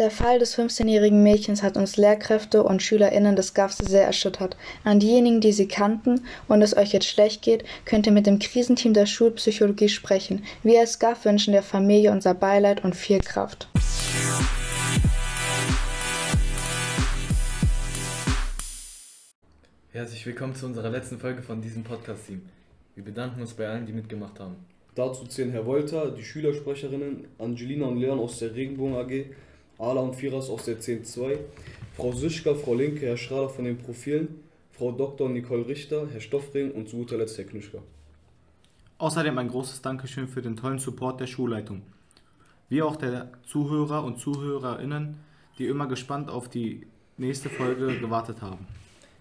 Der Fall des 15-jährigen Mädchens hat uns Lehrkräfte und SchülerInnen des GAFs sehr erschüttert. An diejenigen, die sie kannten und es euch jetzt schlecht geht, könnt ihr mit dem Krisenteam der Schulpsychologie sprechen. Wir als GAF wünschen der Familie unser Beileid und viel Kraft. Herzlich willkommen zu unserer letzten Folge von diesem Podcast-Team. Wir bedanken uns bei allen, die mitgemacht haben. Dazu zählen Herr Wolter, die Schülersprecherinnen, Angelina und Leon aus der Regenbogen AG, Ala und Firas aus der 10.2, Frau Sischka, Frau Linke, Herr Schrader von den Profilen, Frau Dr. Nicole Richter, Herr Stoffring und zu guter Letzt Herr Knuschka. Außerdem ein großes Dankeschön für den tollen Support der Schulleitung. Wie auch der Zuhörer und Zuhörerinnen, die immer gespannt auf die nächste Folge gewartet haben.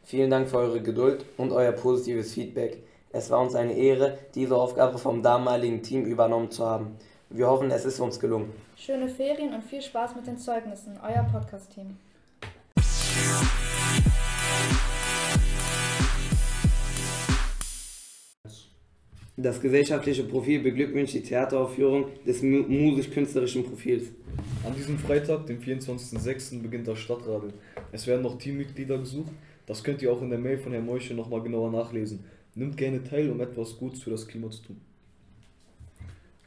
Vielen Dank für eure Geduld und euer positives Feedback. Es war uns eine Ehre, diese Aufgabe vom damaligen Team übernommen zu haben. Wir hoffen, es ist uns gelungen. Schöne Ferien und viel Spaß mit den Zeugnissen. Euer Podcast-Team. Das gesellschaftliche Profil beglückwünscht die Theateraufführung des mu musisch-künstlerischen Profils. An diesem Freitag, dem 24.06., beginnt das Stadtradeln. Es werden noch Teammitglieder gesucht. Das könnt ihr auch in der Mail von Herrn Meuche nochmal genauer nachlesen. Nimmt gerne teil, um etwas Gutes für das Klima zu tun.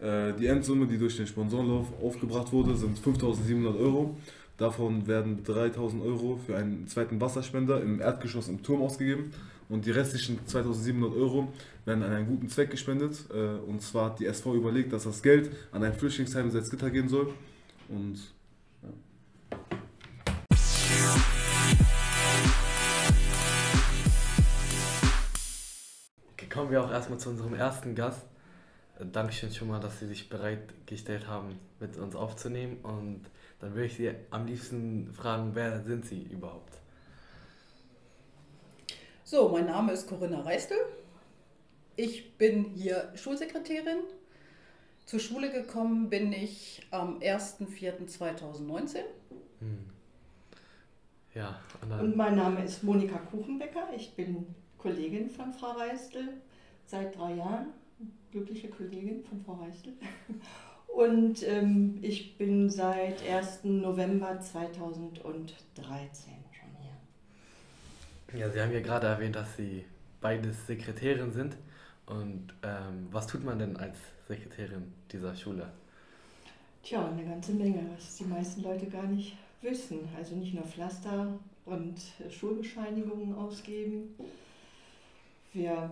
Äh, Die Endsumme, die durch den Sponsorenlauf aufgebracht wurde, sind 5.700 Euro. Davon werden 3.000 Euro für einen zweiten Wasserspender im Erdgeschoss im Turm ausgegeben und die restlichen 2.700 Euro werden an einen guten Zweck gespendet. Äh, Und zwar hat die SV überlegt, dass das Geld an ein Flüchtlingsheim in Salzgitter gehen soll. Und Okay, kommen wir auch erstmal zu unserem ersten Gast. Dankeschön schon mal, dass Sie sich bereitgestellt haben, mit uns aufzunehmen. Und dann würde ich Sie am liebsten fragen, wer sind Sie überhaupt? So, mein Name ist Corinna Reistel. Ich bin hier Schulsekretärin. Zur Schule gekommen bin ich am 1.4.2019. Hm. Ja, Und mein Name ist Monika Kuchenbecker. Ich bin Kollegin von Frau Reistel seit drei Jahren. Glückliche Kollegin von Frau Reistel. Und ähm, ich bin seit 1. November 2013 schon hier. ja, Sie haben ja gerade erwähnt, dass Sie beides Sekretärin sind. Und ähm, was tut man denn als Sekretärin dieser Schule? Tja, eine ganze Menge, was die meisten Leute gar nicht wissen. Also nicht nur Pflaster und äh, Schulbescheinigungen ausgeben. Wir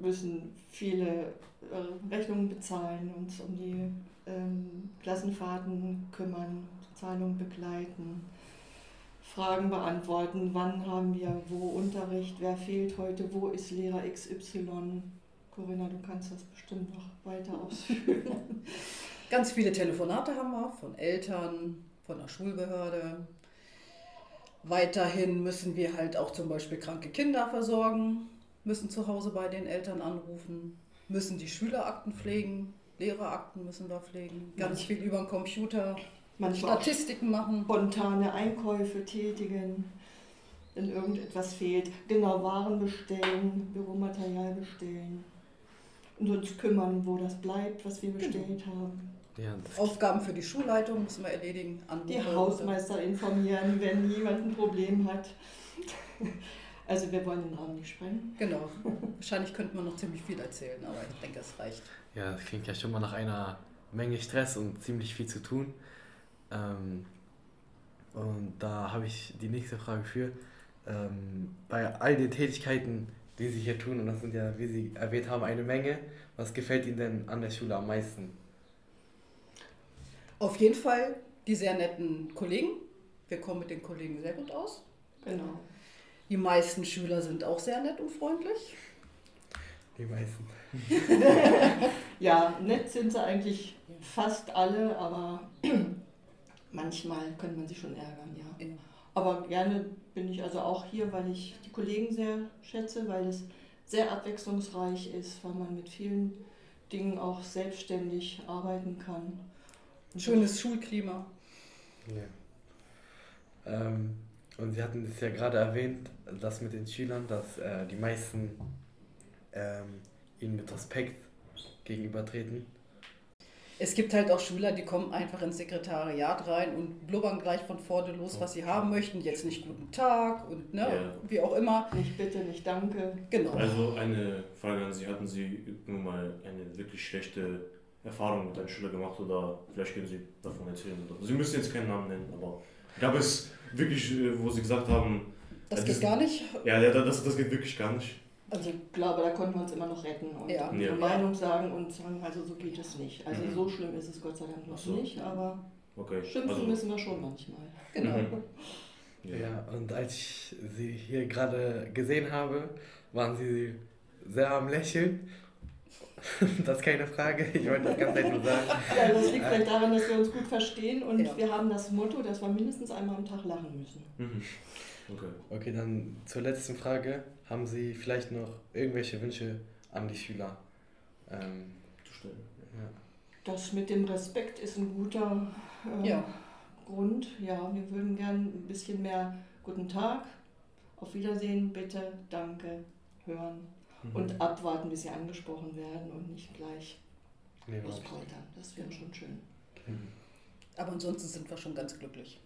müssen viele äh, Rechnungen bezahlen, uns um die ähm, Klassenfahrten kümmern, Zahlungen begleiten, Fragen beantworten, wann haben wir wo Unterricht, wer fehlt heute, wo ist Lehrer XY. Corinna, du kannst das bestimmt noch weiter ausführen. Ganz viele Telefonate haben wir von Eltern, von der Schulbehörde. Weiterhin müssen wir halt auch zum Beispiel kranke Kinder versorgen, müssen zu Hause bei den Eltern anrufen, müssen die Schülerakten pflegen, Lehrerakten müssen wir pflegen, ganz Manch- viel über den Computer, Statistiken machen. spontane Einkäufe tätigen, wenn irgendetwas fehlt. Genau, Waren bestellen, Büromaterial bestellen. Und uns kümmern, wo das bleibt, was wir bestellt haben. Ja, Aufgaben für die Schulleitung müssen wir erledigen. Die Anrufe. Hausmeister informieren, wenn jemand ein Problem hat. Also wir wollen den Raum nicht sprengen. Genau. Wahrscheinlich könnte man noch ziemlich viel erzählen, aber ich denke, es reicht. Ja, das klingt ja schon mal nach einer Menge Stress und ziemlich viel zu tun. Ähm, und da habe ich die nächste Frage für. Ähm, bei all den Tätigkeiten, die Sie hier tun, und das sind ja, wie Sie erwähnt haben, eine Menge, was gefällt Ihnen denn an der Schule am meisten? Auf jeden Fall die sehr netten Kollegen. Wir kommen mit den Kollegen sehr gut aus. Genau. Die meisten Schüler sind auch sehr nett und freundlich. Die meisten. Ja, nett sind sie eigentlich fast alle, aber manchmal könnte man sich schon ärgern, ja. Ja. Aber gerne bin ich also auch hier, weil ich die Kollegen sehr schätze, weil es sehr abwechslungsreich ist, weil man mit vielen Dingen auch selbstständig arbeiten kann. Schönes Schulklima. Ja. Ähm, und Sie hatten es ja gerade erwähnt, das mit den Schülern, dass äh, die meisten ähm, Ihnen mit Respekt gegenübertreten. Es gibt halt auch Schüler, die kommen einfach ins Sekretariat rein und blubbern gleich von vorne los, was sie haben möchten. Jetzt nicht guten Tag und ne, Ja. wie auch immer. Nicht bitte, nicht danke. Genau. Also eine Frage an Sie, hatten Sie nun mal eine wirklich schlechte Erfahrung mit einem Schüler gemacht oder vielleicht können Sie davon erzählen? Oder? Sie müssen jetzt keinen Namen nennen, aber gab es wirklich, äh, wo Sie gesagt haben, Das Ja, geht das- gar nicht. ja, ja das, das geht wirklich gar nicht. Also ich glaube, da konnten wir uns immer noch retten und Ja. unsere Ja. Meinung sagen und sagen, also so geht es nicht. Also Mhm. so schlimm ist es Gott sei Dank noch so. nicht, aber Okay. schimpfen also, müssen wir schon manchmal. Genau. Mhm. Ja, und als ich sie hier gerade gesehen habe, waren sie sehr am Lächeln. Das ist keine Frage, ich wollte das ganz einfach sagen. Ja, das liegt vielleicht daran, dass wir uns gut verstehen und Ja. wir haben das Motto, dass wir mindestens einmal am Tag lachen müssen. Mhm. Okay. Okay, dann zur letzten Frage. Haben Sie vielleicht noch irgendwelche Wünsche an die Schüler? Ähm, Zu stellen. ja. Das mit dem Respekt ist ein guter äh, Ja. Grund. Ja, wir würden gern ein bisschen mehr Guten Tag, auf Wiedersehen, bitte, danke, hören Mhm. und abwarten, bis sie angesprochen werden und nicht gleich Nee, lospoltern. Das wäre schon schön. Mhm. Aber ansonsten sind wir schon ganz glücklich.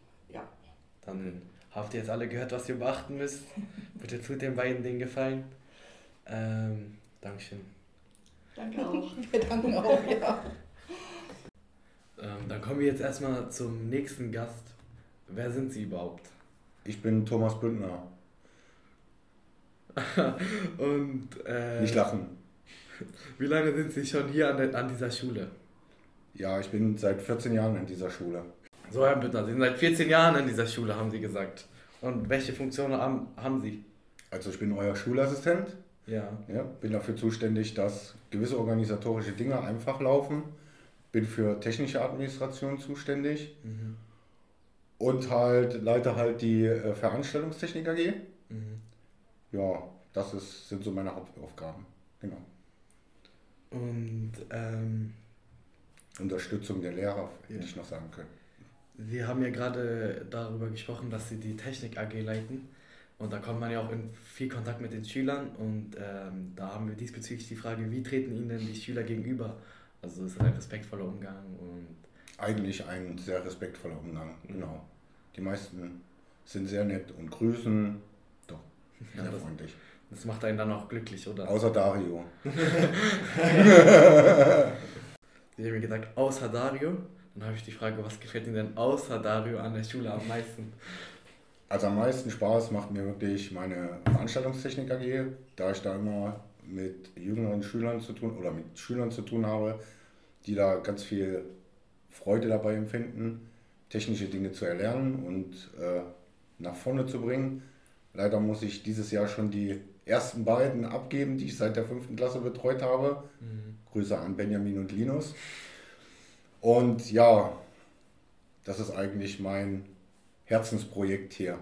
Dann habt ihr jetzt alle gehört, was ihr beachten müsst. Bitte tut den beiden den Gefallen. Ähm, Dankeschön. Danke auch. Wir danken auch, ja. Ähm, dann kommen wir jetzt erstmal zum nächsten Gast. Wer sind Sie überhaupt? Ich bin Thomas Bündner. Und äh, Nicht lachen. wie lange sind Sie schon hier an, der, an dieser Schule? Ja, ich bin seit 14 Jahren in dieser Schule. So, Herr Büttner, Sie sind seit 14 Jahren in dieser Schule, haben Sie gesagt. Und welche Funktionen haben, haben Sie? Also ich bin euer Schulassistent. Ja. Ja, bin dafür zuständig, dass gewisse organisatorische Dinge einfach laufen. Bin für technische Administration zuständig Mhm. und halt leite halt die äh, Veranstaltungstechnik AG. Ja, das ist, sind so meine Hauptaufgaben. Genau. Und ähm, Unterstützung der Lehrer, hätte Ja. ich noch sagen können. Sie haben ja gerade darüber gesprochen, dass Sie die Technik AG leiten. Und da kommt man ja auch in viel Kontakt mit den Schülern. Und ähm, da haben wir diesbezüglich die Frage, wie treten Ihnen denn die Schüler gegenüber? Also ist es ein respektvoller Umgang und Eigentlich ein sehr respektvoller Umgang, Mhm. genau. Die meisten sind sehr nett und grüßen. Ja, sehr das- freundlich. das macht einen dann auch glücklich, oder? Außer Dario. Sie haben mir gesagt, außer Dario. Dann habe ich die Frage, was gefällt Ihnen denn außer Dario an der Schule am meisten? Also am meisten Spaß macht mir wirklich meine Veranstaltungstechnik AG, da ich da immer mit jüngeren Schülern zu tun oder mit Schülern zu tun habe, die da ganz viel Freude dabei empfinden, technische Dinge zu erlernen und äh, nach vorne zu bringen. Leider muss ich dieses Jahr schon die ersten beiden abgeben, die ich seit der fünften Klasse betreut habe. Grüße an Benjamin und Linus. Und ja, das ist eigentlich mein Herzensprojekt hier.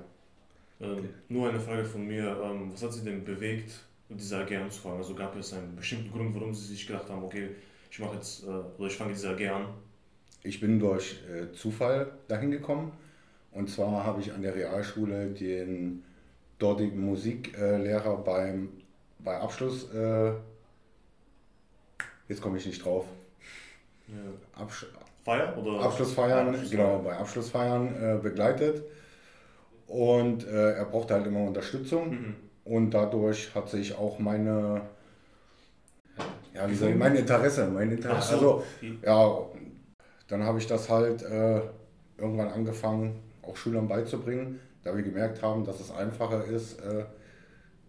Ähm, nur eine Frage von mir. Ähm, was hat Sie denn bewegt, diese AG anzufangen? Also gab es einen bestimmten Grund, warum Sie sich gedacht haben, okay, ich mache jetzt, äh, oder ich fange diese AG an? Ich bin durch äh, Zufall dahin gekommen. Und zwar habe ich an der Realschule den dortigen Musiklehrer beim bei Abschluss, äh, jetzt komme ich nicht drauf, Ja. Absch Feier? Oder? Abschlussfeiern, Abschlussfeier. genau, bei Abschlussfeiern äh, begleitet. Und äh, er brauchte halt immer Unterstützung. Mhm. Und dadurch hat sich auch meine, ja, wie soll ich, mein Interesse, mein Interesse, so. also ja, dann habe ich das halt äh, irgendwann angefangen, auch Schülern beizubringen, da wir gemerkt haben, dass es einfacher ist, äh,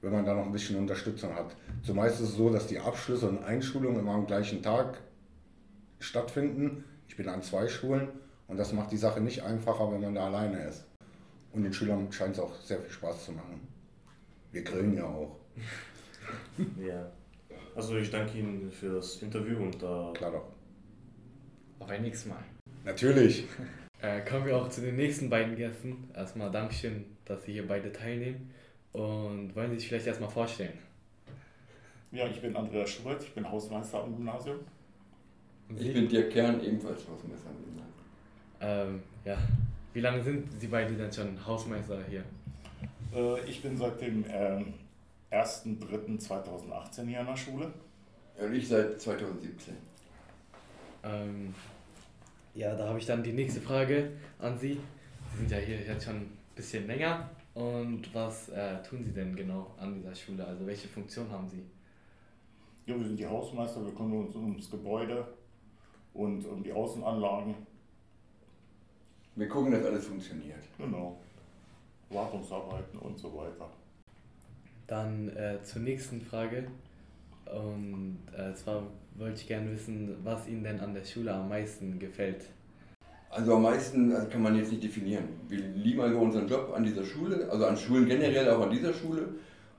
wenn man da noch ein bisschen Unterstützung hat. Zumeist ist es so, dass die Abschlüsse und Einschulungen immer am gleichen Tag stattfinden. Ich bin an zwei Schulen und das macht die Sache nicht einfacher, wenn man da alleine ist. Und den Schülern scheint es auch sehr viel Spaß zu machen. Wir grillen ja auch, Ja. Also ich danke Ihnen für das Interview und äh, klar doch. Auf ein nächstes Mal. Natürlich. Äh, kommen wir auch zu den nächsten beiden Gästen. Erstmal Dankeschön, dass Sie hier beide teilnehmen. Und wollen Sie sich vielleicht erstmal vorstellen? Ja, ich bin Andreas Schubert, ich bin Hausmeister am Gymnasium. Und Ich bin Dirk Kern, ebenfalls Hausmeister. Ähm, ja. Wie lange sind Sie beide denn schon Hausmeister hier? Äh, Ich bin seit dem ähm, 1.3.2018 hier an der Schule. Ja, und ich seit 2017. Ähm, Ja, da habe ich dann die nächste Frage an Sie. Sie sind ja hier jetzt schon ein bisschen länger. Und was äh, tun Sie denn genau an dieser Schule? Also welche Funktion haben Sie? Ja, wir sind die Hausmeister, wir kümmern uns ums Gebäude und um die Außenanlagen. Wir gucken, dass alles funktioniert. Genau. Wartungsarbeiten und so weiter. Dann äh, zur nächsten Frage. Und äh, zwar wollte ich gerne wissen, was Ihnen denn an der Schule am meisten gefällt. Also am meisten also kann man jetzt nicht definieren. Wir lieben einfach unseren Job an dieser Schule, also an Schulen generell, auch an dieser Schule.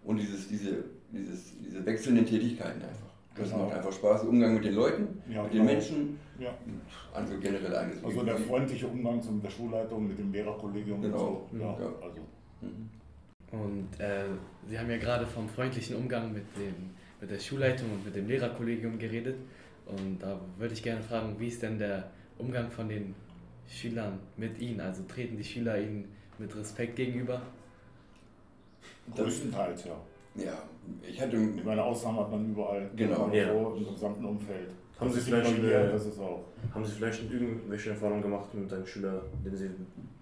Und dieses, diese, dieses, diese wechselnden Tätigkeiten einfach. Das Genau. macht einfach Spaß, Umgang mit den Leuten, Ja, mit den genau. Menschen. Ja. Also generell eigentlich. Also der freundliche Umgang mit der Schulleitung, mit dem Lehrerkollegium Genau. und so. Ja, Ja. also. Mhm. Und äh, Sie haben ja gerade vom freundlichen Umgang mit, dem, mit der Schulleitung und mit dem Lehrerkollegium geredet. Und da würde ich gerne fragen, wie ist denn der Umgang von den Schülern mit Ihnen? Also treten die Schüler Ihnen mit Respekt gegenüber? Größtenteils, ja. Ja, ich hatte. Meine, Ausnahmen hat man überall. Genau. Ja. So im gesamten Umfeld. Haben Sie vielleicht eine- das ist auch. Haben Sie vielleicht irgendwelche Erfahrungen gemacht mit einem Schüler, den Sie,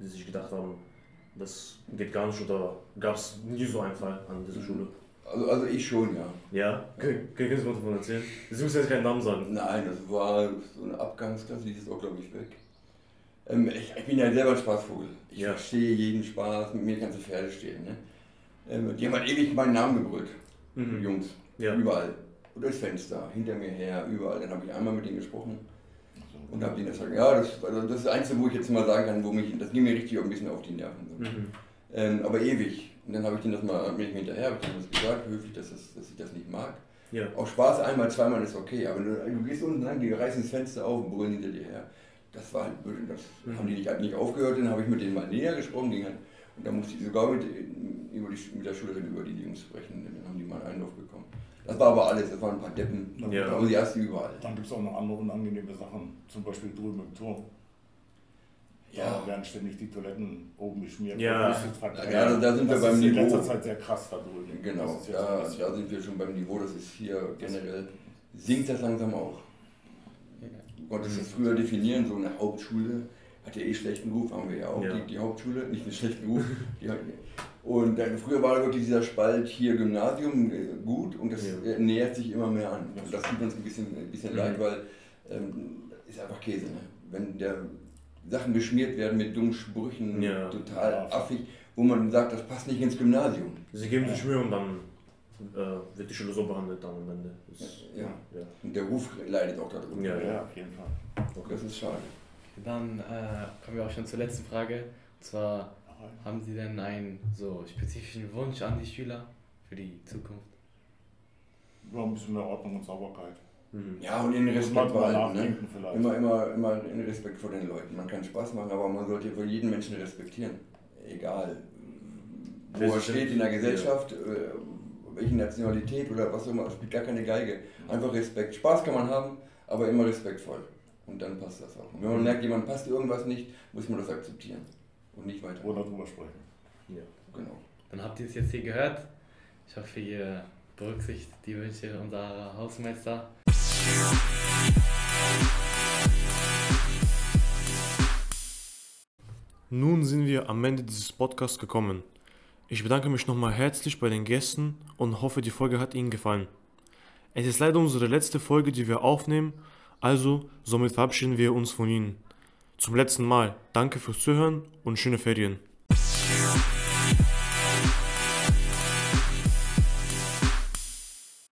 die sich gedacht haben, das geht gar nicht oder gab es nie so einen Fall an dieser Schule? Also, also ich schon, ja. Ja? Können können Sie mal davon erzählen? Sie müssen jetzt keinen Namen sagen. Nein, das war so eine Abgangsklasse, die ist auch, glaube ich, weg. Ähm, ich, ich bin ja selber ein Spaßvogel. Ich Ja. verstehe jeden Spaß, mit mir kannst du Pferde stehen. Ne? Ähm, die haben halt ewig meinen Namen gebrüllt, Mhm. Jungs. Ja. Überall. Oder das Fenster, hinter mir her, überall. Dann habe ich einmal mit denen gesprochen und habe denen gesagt. Ja, das, also das ist das Einzige, wo ich jetzt mal sagen kann, wo mich, das ging mir richtig ein bisschen auf die Nerven. So. Mhm. Ähm, aber ewig. Und dann habe ich denen das mal, ich mir hinterher, habe ich denen das gesagt, höflich, dass, das, dass ich das nicht mag. Ja. Auch Spaß einmal, zweimal ist okay, aber du, du gehst unten lang, die reißen das Fenster auf und brüllen hinter dir her. Das war halt, das Mhm. haben die nicht, nicht aufgehört, dann habe ich mit denen mal näher gesprochen, die, halt- und dann musste ich sogar mit, über die, mit der Schülerin über die Jungs sprechen, dann haben die mal einen Einlauf bekommen. Das war aber alles, das waren ein paar Deppen, Ja. aber die du überall. Dann gibt es auch noch andere unangenehme Sachen, zum Beispiel drüben im Turm. Ja. Da werden ständig die Toiletten oben geschmiert. Ja. Das. Ja, da- da sind wir das beim ist in Niveau. letzter Zeit sehr krass da drüben. Genau, Das da, da sind wir schon beim Niveau, das ist hier generell, sinkt das langsam auch. Du konntest das früher definieren, so eine Hauptschule hat ja eh schlechten Ruf, haben wir ja auch, Ja. Die, die Hauptschule, nicht einen schlechten Ruf. die hat, und dann, früher war wirklich dieser Spalt hier Gymnasium äh, gut und das Ja. äh, nähert sich immer mehr an. Und das tut uns ein bisschen, ein bisschen Mhm. leid, weil ähm, ist einfach Käse. Ne? Wenn der Sachen beschmiert werden mit dummen Sprüchen, Ja. total Ja. affig, wo man sagt, das passt nicht ins Gymnasium. Sie geben sich Mühe und dann äh, wird die Schule so behandelt dann am Ende. Das, Ja. ja. Und der Ruf leidet auch darunter. Ja, Ja, auf jeden Fall. Das ist schade. Dann äh, kommen wir auch schon zur letzten Frage. Und zwar, haben Sie denn einen so spezifischen Wunsch an die Schüler für die Zukunft? Ja, ein bisschen mehr Ordnung und Sauberkeit. Mhm. Ja, und in Respekt behalten. Ne? vielleicht. Immer, immer, immer in Respekt vor den Leuten. Man kann Spaß machen, aber man sollte für jeden Menschen respektieren. Egal, wo er steht in der Gesellschaft, äh, welche Nationalität oder was auch immer, spielt gar keine Geige. Einfach Respekt. Spaß kann man haben, aber immer respektvoll. Und dann passt das auch. Und wenn man merkt, jemand passt irgendwas nicht, muss man das akzeptieren. Und nicht weiter. Oder drüber sprechen. Ja. Genau. Dann habt ihr es jetzt hier gehört. Ich hoffe, ihr berücksichtigt die Wünsche unserer Hausmeister. Nun sind wir am Ende dieses Podcasts gekommen. Ich bedanke mich nochmal herzlich bei den Gästen und hoffe, die Folge hat Ihnen gefallen. Es ist leider unsere letzte Folge, die wir aufnehmen, also somit verabschieden wir uns von Ihnen. Zum letzten Mal danke fürs Zuhören und schöne Ferien.